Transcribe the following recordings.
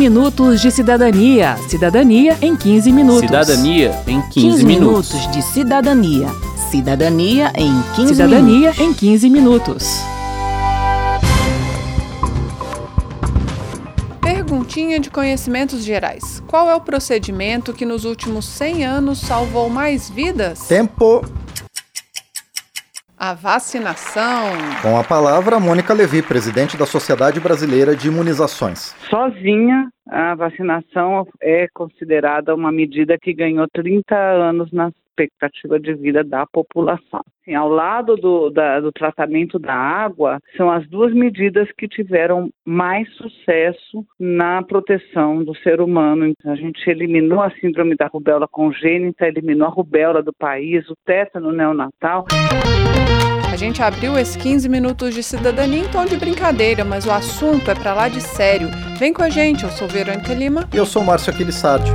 minutos de cidadania. Cidadania em 15 minutos. Cidadania em 15, 15 minutos. minutos de cidadania. Cidadania em 15 Cidadania minutos. em 15 minutos. Perguntinha de conhecimentos gerais. Qual é o procedimento que nos últimos 100 anos salvou mais vidas? Tempo. A vacinação. Com a palavra, Mônica Levi, presidente da Sociedade Brasileira de Imunizações. Sozinha, a vacinação é considerada uma medida que ganhou 30 anos na expectativa de vida da população. Assim, ao lado do, da- do tratamento da água, são as duas medidas que tiveram mais sucesso na proteção do ser humano. Então, a gente eliminou a síndrome da rubéola congênita, eliminou a rubéola do país, o tétano neonatal. A gente abriu esse 15 minutos de cidadania em tom de brincadeira, mas o assunto é pra lá de sério. Vem com a gente, eu sou Verônica Lima. E eu sou Márcio Aquilissardi.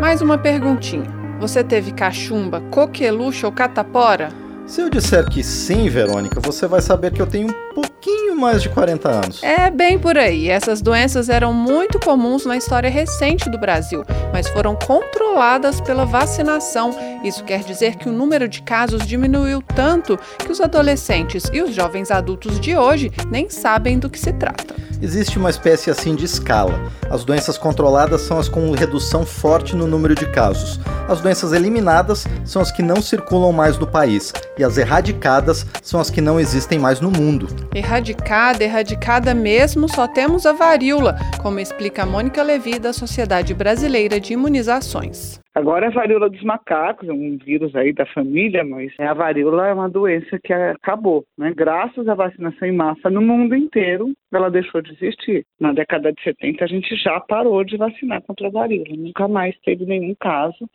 Mais uma perguntinha. Você teve cachumba, coqueluche ou catapora? Se eu disser que sim, Verônica, você vai saber que eu tenho um pouquinho mais de 40 anos. É bem por aí. Essas doenças eram muito comuns na história recente do Brasil, mas foram controladas pela vacinação. Isso quer dizer que o número de casos diminuiu tanto que os adolescentes e os jovens adultos de hoje nem sabem do que se trata. Existe uma espécie assim de escala. As doenças controladas são as com redução forte no número de casos. As doenças eliminadas são as que não circulam mais no país. E as erradicadas são as que não existem mais no mundo. Erradicada, erradicada mesmo, só temos a varíola, como explica a Mônica Levi da Sociedade Brasileira de Imunizações. Agora é a varíola dos macacos, é um vírus aí da família, mas a varíola é uma doença que acabou, né? Graças à vacinação em massa no mundo inteiro, ela deixou de existir. Na década de 70 a gente já parou de vacinar contra a varíola, nunca mais teve nenhum caso.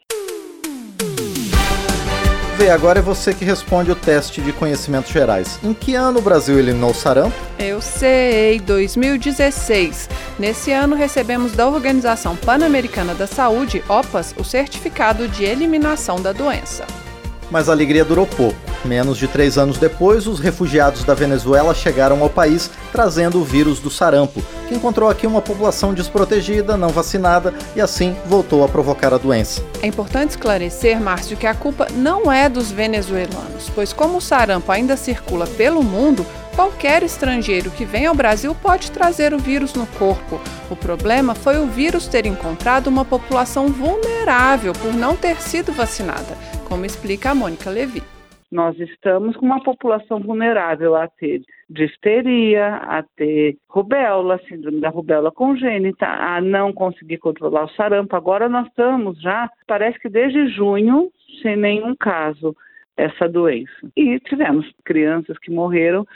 Vê, agora é você que responde o teste de conhecimentos gerais. Em que ano o Brasil eliminou o sarampo? Eu sei, 2016. Nesse ano recebemos da Organização Pan-Americana da Saúde, OPAS, o certificado de eliminação da doença. Mas a alegria durou pouco. Menos de três anos depois, os refugiados da Venezuela chegaram ao país trazendo o vírus do sarampo, que encontrou aqui uma população desprotegida, não vacinada e assim voltou a provocar a doença. É importante esclarecer, Márcio, que a culpa não é dos venezuelanos, pois como o sarampo ainda circula pelo mundo, qualquer estrangeiro que vem ao Brasil pode trazer o vírus no corpo. O problema foi o vírus ter encontrado uma população vulnerável por não ter sido vacinada, como explica a Mônica Levi. Nós estamos com uma população vulnerável a ter difteria, a ter rubéola, síndrome da rubéola congênita, a não conseguir controlar o sarampo. Agora nós estamos já, parece que desde junho, sem nenhum caso essa doença. E tivemos crianças que morreram,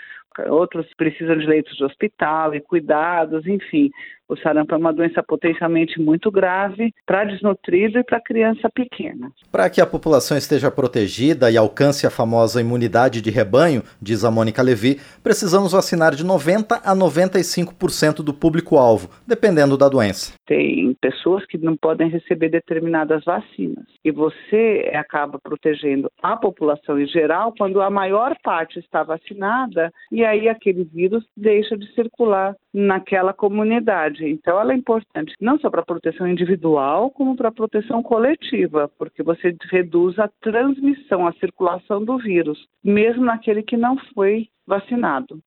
outros precisam de leitos de hospital e cuidados, enfim. O sarampo é uma doença potencialmente muito grave para desnutrido e para criança pequena. Para que a população esteja protegida e alcance a famosa imunidade de rebanho, diz a Mônica Levi, precisamos vacinar de 90 a 95% do público-alvo, dependendo da doença. Tem pessoas que não podem receber determinadas vacinas. E você acaba protegendo a população em geral quando a maior parte está vacinada e aí aquele vírus deixa de circular naquela comunidade. Então, ela é importante não só para a proteção individual, como para a proteção coletiva, porque você reduz a transmissão, a circulação do vírus, mesmo naquele que não foi vacinado.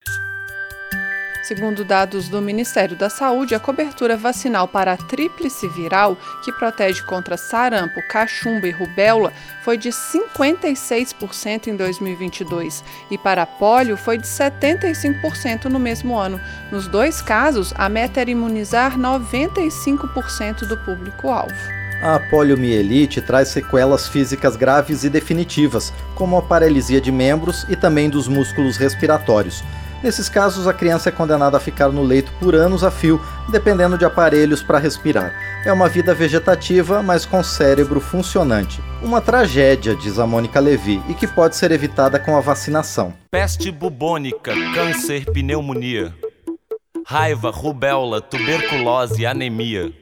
Segundo dados do Ministério da Saúde, a cobertura vacinal para a tríplice viral, que protege contra sarampo, cachumba e rubéola, foi de 56% em 2022 e para a polio foi de 75% no mesmo ano. Nos dois casos, a meta era imunizar 95% do público-alvo. A poliomielite traz sequelas físicas graves e definitivas, como a paralisia de membros e também dos músculos respiratórios. Nesses casos, a criança é condenada a ficar no leito por anos a fio, dependendo de aparelhos para respirar. É uma vida vegetativa, mas com cérebro funcionante. Uma tragédia, diz a Mônica Levi, e que pode ser evitada com a vacinação. Peste bubônica, câncer, pneumonia. Raiva, rubéola, tuberculose, anemia.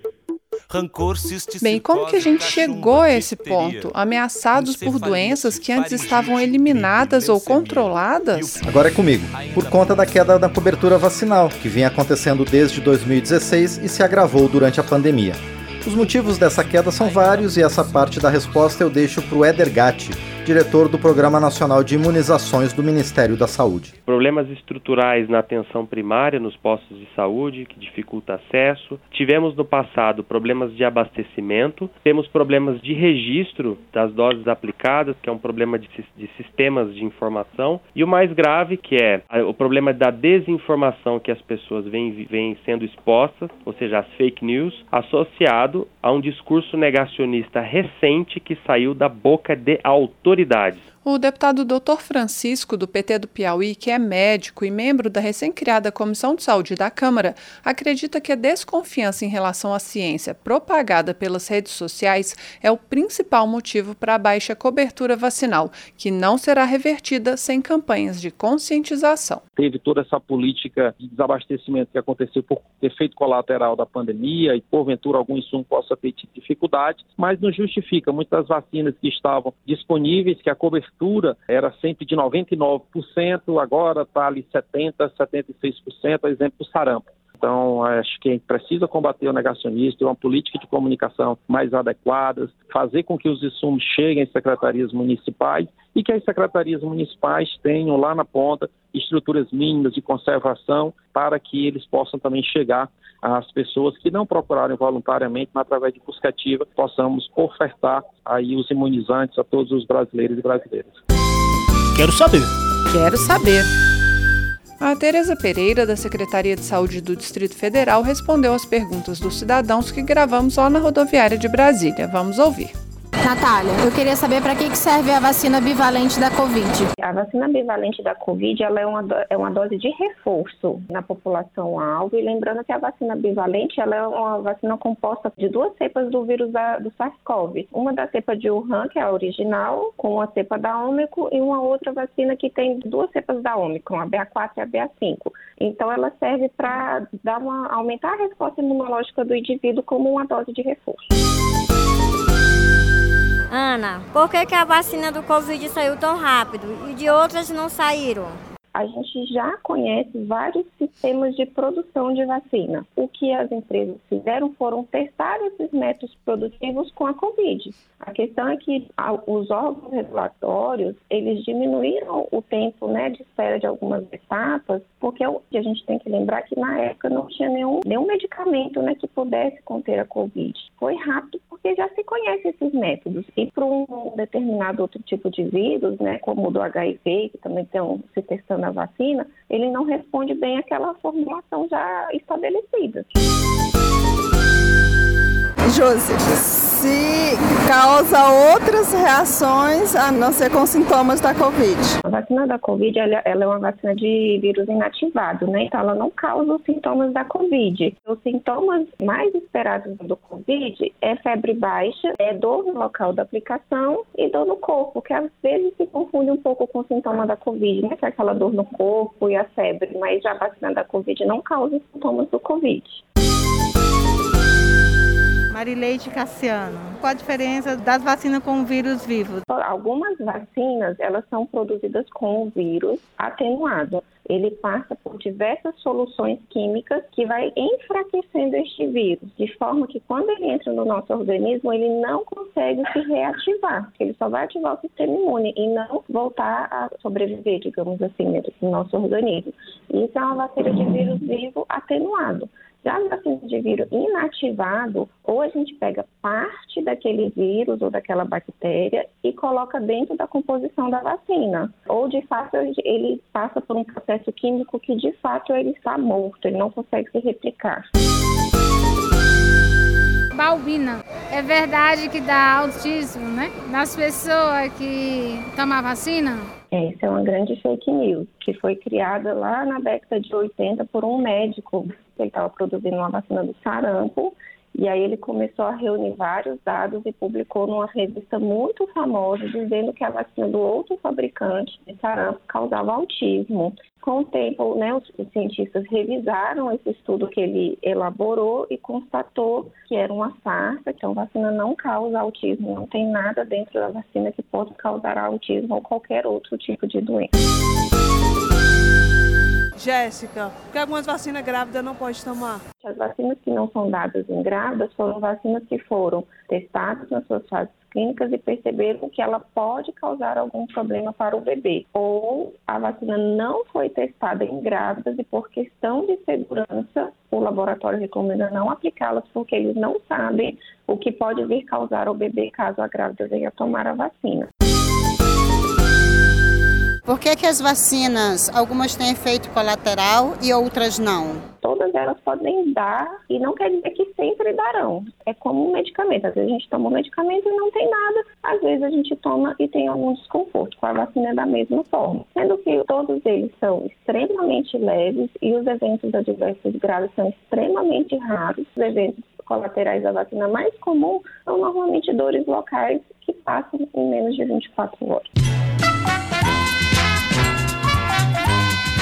Rancor, Bem, como que a gente chegou a esse ponto? Ameaçados por doenças que antes estavam eliminadas ou controladas? Agora é comigo. Por conta da queda da cobertura vacinal, que vinha acontecendo desde 2016 e se agravou durante a pandemia. Os motivos dessa queda são vários e essa parte da resposta eu deixo para o Eder Gatti, diretor do Programa Nacional de Imunizações do Ministério da Saúde. Problemas estruturais na atenção primária nos postos de saúde, que dificulta acesso. Tivemos no passado problemas de abastecimento. Temos problemas de registro das doses aplicadas, que é um problema de, de sistemas de informação. E o mais grave, que é o problema da desinformação que as pessoas vêm, vêm sendo expostas, ou seja, as fake news, associado a um discurso negacionista recente que saiu da boca de autoridades autoridades. O deputado Dr. Francisco, do PT do Piauí, que é médico e membro da recém-criada Comissão de Saúde da Câmara, acredita que a desconfiança em relação à ciência propagada pelas redes sociais é o principal motivo para a baixa cobertura vacinal, que não será revertida sem campanhas de conscientização. teve toda essa política de desabastecimento que aconteceu por efeito colateral da pandemia e porventura algum insumo possa ter dificuldade, mas não justifica muitas vacinas que estavam disponíveis, que a cobertura era sempre de 99%, agora está ali 70%, 76%, exemplo do sarampo. Então, acho que precisa combater o negacionismo, ter uma política de comunicação mais adequada, fazer com que os insumos cheguem às secretarias municipais e que as secretarias municipais tenham lá na ponta estruturas mínimas de conservação para que eles possam também chegar às pessoas que não procurarem voluntariamente, mas através de busca ativa, possamos ofertar aí os imunizantes a todos os brasileiros e brasileiras. Quero saber. Quero saber. A Tereza Pereira, da Secretaria de Saúde do Distrito Federal, respondeu às perguntas dos cidadãos que gravamos lá na rodoviária de Brasília. Vamos ouvir. Natália, eu queria saber para que que serve a vacina bivalente da Covid. A vacina bivalente da Covid ela é, uma, é uma dose de reforço na população alvo e lembrando que a vacina bivalente ela é uma vacina composta de duas cepas do vírus da- do SARS-CoV. Uma da cepa de Wuhan, que é a original, com a cepa da Ômicron e uma outra vacina que tem duas cepas da Ômicron, a BA4 e a BA5. Então ela serve para aumentar a resposta imunológica do indivíduo como uma dose de reforço. Ana, por que, que a vacina do Covid saiu tão rápido e de outras não saíram? a gente já conhece vários sistemas de produção de vacina. O que as empresas fizeram foram testar esses métodos produtivos com a Covid. A questão é que os órgãos regulatórios, eles diminuíram o tempo né, de espera de algumas etapas, porque o- a gente tem que lembrar que na época não tinha nenhum, nenhum medicamento né, que pudesse conter a Covid. Foi rápido porque já se conhece esses métodos. E para um determinado outro tipo de vírus, né, como o do HIV, que também estão se testando a vacina, ele não responde bem àquela formulação já estabelecida. Josi, se causa outras reações a não ser com sintomas da Covid. A vacina da Covid ela, ela é uma vacina de vírus inativado, né? Então ela não causa os sintomas da Covid. Os sintomas mais esperados do Covid é febre baixa, é dor no local da aplicação e dor no corpo, que às vezes se confunde um pouco com o sintoma da Covid, né? Que é aquela dor no corpo e a febre, mas a vacina da Covid não causa os sintomas do Covid. Marileide Cassiano. Qual a diferença das vacinas com vírus vivo? Algumas vacinas, elas são produzidas com o vírus atenuado. Ele passa por diversas soluções químicas que vai enfraquecendo este vírus, de forma que quando ele entra no nosso organismo, ele não consegue se reativar. Ele só vai ativar o sistema imune e não voltar a sobreviver, digamos assim, do nosso organismo. Isso é uma vacina de vírus vivo atenuado. Já a vacina de vírus inativado, ou a gente pega parte daquele vírus ou daquela bactéria e coloca dentro da composição da vacina. Ou, de fato, ele passa por um processo químico que, de fato, ele está morto, ele não consegue se replicar. Balbina. É verdade que dá autismo, né? Nas pessoas que tomam vacina? Essa é uma grande fake news, que foi criada lá na década de 80 por um médico. Ele estava produzindo uma vacina do sarampo E aí ele começou a reunir vários dados e publicou numa revista muito famosa dizendo que a vacina do outro fabricante de sarampo causava autismo. Com o tempo, né, os cientistas revisaram esse estudo que ele elaborou e constatou que era uma farsa, então a vacina não causa autismo, não tem nada dentro da vacina que possa causar autismo ou qualquer outro tipo de doença. Jéssica, por que algumas vacinas grávidas não pode tomar? As vacinas que não são dadas em grávidas foram vacinas que foram testadas nas suas fases clínicas e perceberam que ela pode causar algum problema para o bebê. Ou a vacina não foi testada em grávidas e por questão de segurança o laboratório recomenda não aplicá-las porque eles não sabem o que pode vir causar ao bebê caso a grávida venha tomar a vacina. Por que, que as vacinas, algumas têm efeito colateral e outras não? Todas elas podem dar e não quer dizer que sempre darão. É como um medicamento. Às vezes a gente toma um medicamento e não tem nada, às vezes a gente toma e tem algum desconforto. Com a vacina é da mesma forma. Sendo que todos eles são extremamente leves e os eventos adversos graves são extremamente raros. Os eventos colaterais da vacina mais comum são normalmente dores locais que passam em menos de 24 horas.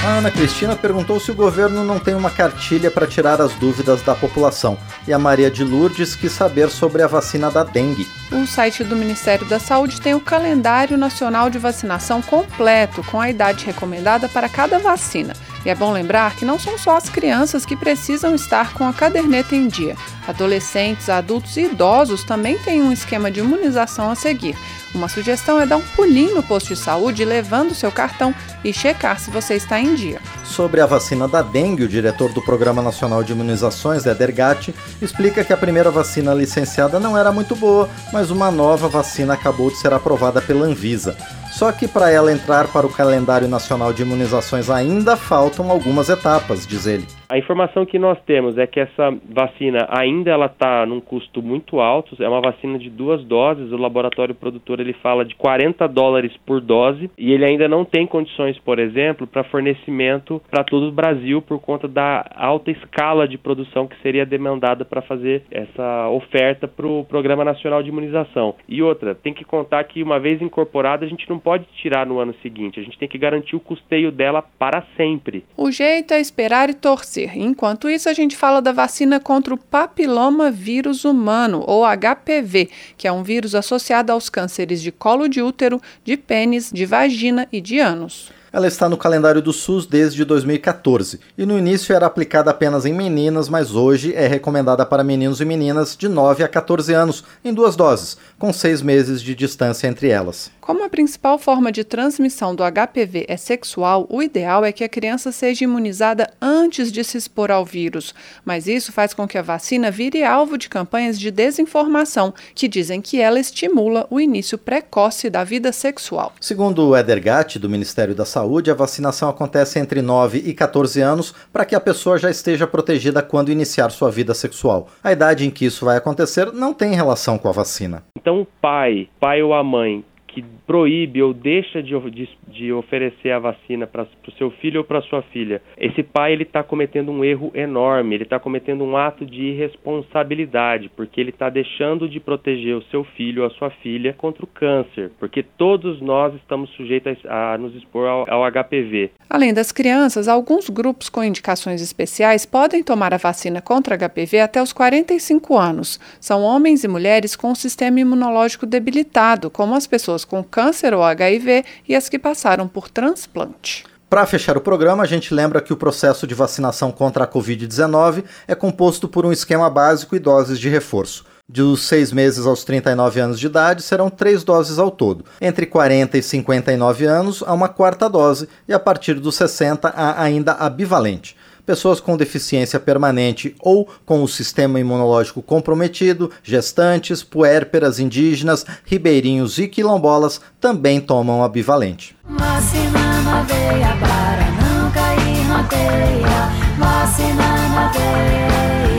A Ana Cristina perguntou se o governo não tem uma cartilha para tirar as dúvidas da população. E a Maria de Lourdes quis saber sobre a vacina da dengue. O site do Ministério da Saúde tem o calendário nacional de vacinação completo, com a idade recomendada para cada vacina. E é bom lembrar que não são só as crianças que precisam estar com a caderneta em dia. Adolescentes, adultos e idosos também têm um esquema de imunização a seguir. Uma sugestão é dar um pulinho no posto de saúde levando seu cartão e checar se você está em dia. Sobre a vacina da dengue, o diretor do Programa Nacional de Imunizações, Eder Gatti, explica que a primeira vacina licenciada não era muito boa, mas uma nova vacina acabou de ser aprovada pela Anvisa. Só que para ela entrar para o calendário nacional de imunizações ainda faltam algumas etapas, diz ele. A informação que nós temos é que essa vacina ainda ela está num custo muito alto. É uma vacina de duas doses. O laboratório produtor ele fala de 40 dólares por dose e ele ainda não tem condições, por exemplo, para fornecimento para todo o Brasil por conta da alta escala de produção que seria demandada para fazer essa oferta para o Programa Nacional de Imunização. E outra, tem que contar que uma vez incorporada a gente não pode tirar no ano seguinte. A gente tem que garantir o custeio dela para sempre. O jeito é esperar e torcer câncer. Enquanto isso, a gente fala da vacina contra o papiloma vírus humano, ou HPV, que é um vírus associado aos cânceres de colo de útero, de pênis, de vagina e de ânus. Ela está no calendário do SUS desde 2014 e no início era aplicada apenas em meninas, mas hoje é recomendada para meninos e meninas de 9 a 14 anos, em duas doses, com seis meses de distância entre elas. Como a principal forma de transmissão do HPV é sexual, o ideal é que a criança seja imunizada antes de se expor ao vírus, mas isso faz com que a vacina vire alvo de campanhas de desinformação que dizem que ela estimula o início precoce da vida sexual. Segundo o Eder Gatti, do Ministério da Saúde, saúde, a vacinação acontece entre 9 e 14 anos para que a pessoa já esteja protegida quando iniciar sua vida sexual. A idade em que isso vai acontecer não tem relação com a vacina. Então, o pai, pai ou a mãe que proíbe ou deixa de, de, de oferecer a vacina para o seu filho ou para sua filha, esse pai ele está cometendo um erro enorme, ele está cometendo um ato de irresponsabilidade, porque ele está deixando de proteger o seu filho ou a sua filha contra o câncer, porque todos nós estamos sujeitos a, a nos expor ao, ao HPV. Além das crianças, alguns grupos com indicações especiais podem tomar a vacina contra HPV até os 45 anos. São homens e mulheres com o sistema imunológico debilitado, como as pessoas com câncer ou HIV e as que passaram por transplante. Para fechar o programa, a gente lembra que o processo de vacinação contra a Covid-19 é composto por um esquema básico e doses de reforço. Dos seis meses aos 39 anos de idade, serão três doses ao todo. Entre 40 e 59 anos, há uma quarta dose, e a partir dos 60 há ainda a bivalente pessoas com deficiência permanente ou com o sistema imunológico comprometido, gestantes, puérperas indígenas, ribeirinhos e quilombolas também tomam a bivalente. Vacina na veia para não cair na teia, vacina na veia.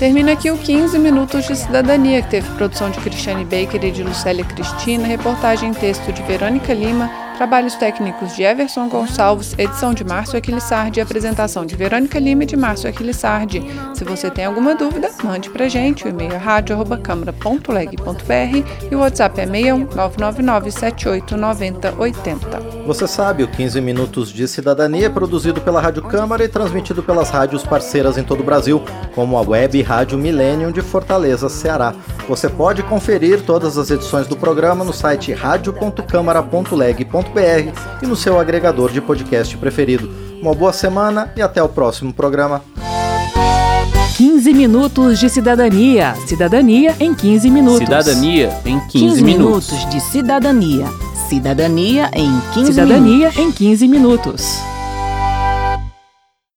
Termina aqui o 15 Minutos de Cidadania, que teve produção de Cristiane Baker e de Lucélia Cristina, reportagem em texto de Verônica Lima Trabalhos técnicos de Everson Gonçalves, edição de Márcio Aquilissardi apresentação de Verônica Lima e de Márcio Aquilissardi. Se você tem alguma dúvida, mande pra gente. O e-mail é rádio.câmara.leg.br e o WhatsApp é 61 999 78 90 80. Você sabe, o 15 Minutos de Cidadania é produzido pela Rádio Câmara e transmitido pelas rádios parceiras em todo o Brasil, como a Web Rádio Millennium de Fortaleza, Ceará. Você pode conferir todas as edições do programa no site radio.câmara.leg.br e no seu agregador de podcast preferido. Uma boa semana e até o próximo programa. 15 minutos de cidadania. Cidadania em 15 minutos. Cidadania em 15, 15 minutos. minutos de cidadania. Cidadania em 15 Cidadania minutos. em 15 minutos.